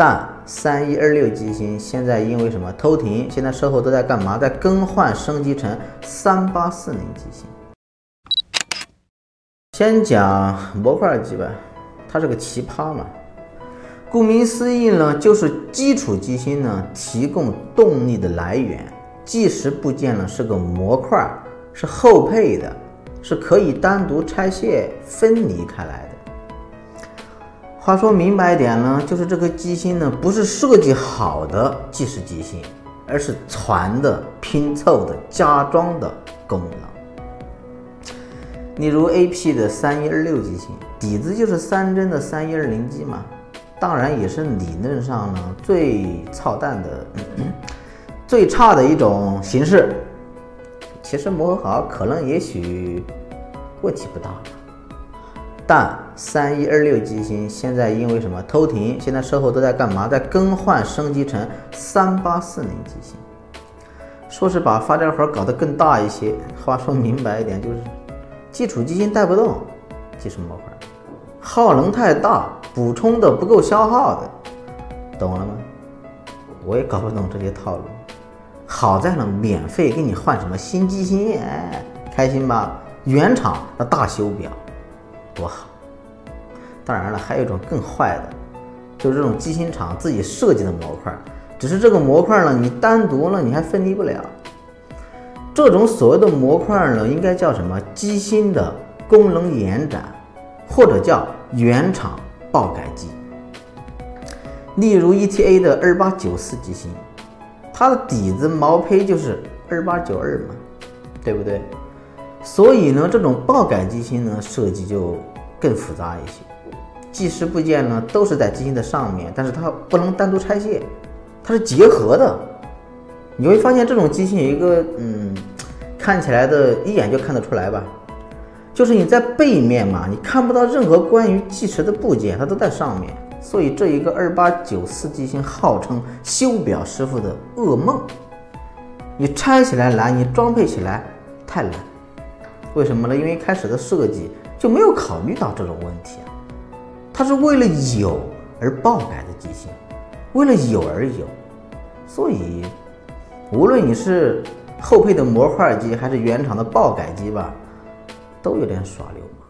但三一二六机芯现在因为什么偷停？现在售后都在干嘛？在更换升级成三八四零机芯。先讲模块机吧，它是个奇葩嘛。顾名思义呢，就是基础机芯呢提供动力的来源，计时部件呢是个模块，是后配的，是可以单独拆卸分离开来的。话说明白一点呢，就是这个机芯呢不是设计好的计时机芯，而是传的、拼凑的、加装的功能。例如 A.P 的三一二六机芯，底子就是三针的三一二零机嘛。当然也是理论上呢最操蛋的、最差的一种形式。其实磨合好可能也许问题不大，但三一二六机芯现在因为什么偷停？现在售后都在干嘛？在更换升级成三八四零机芯，说是把发电盒搞得更大一些。话说明白一点，就是基础机芯带不动计时模块，耗能太大。补充的不够消耗的，懂了吗？我也搞不懂这些套路。好在呢，免费给你换什么新机芯，哎，开心吧？原厂的大修表，多好。当然了，还有一种更坏的，就是这种机芯厂自己设计的模块，只是这个模块呢，你单独呢你还分离不了。这种所谓的模块呢，应该叫什么？机芯的功能延展，或者叫原厂。爆改机，例如 ETA 的二八九四机芯，它的底子毛坯就是二八九二嘛，对不对？所以呢，这种爆改机芯呢，设计就更复杂一些。计时部件呢都是在机芯的上面，但是它不能单独拆卸，它是结合的。你会发现这种机芯有一个嗯，看起来的一眼就看得出来吧。就是你在背面嘛，你看不到任何关于计时的部件，它都在上面。所以这一个二八九四机芯号称修表师傅的噩梦。你拆起来难，你装配起来太难。为什么呢？因为开始的设计就没有考虑到这种问题啊。它是为了有而爆改的机型，为了有而有。所以，无论你是后配的模块机还是原厂的爆改机吧。都有点耍流氓。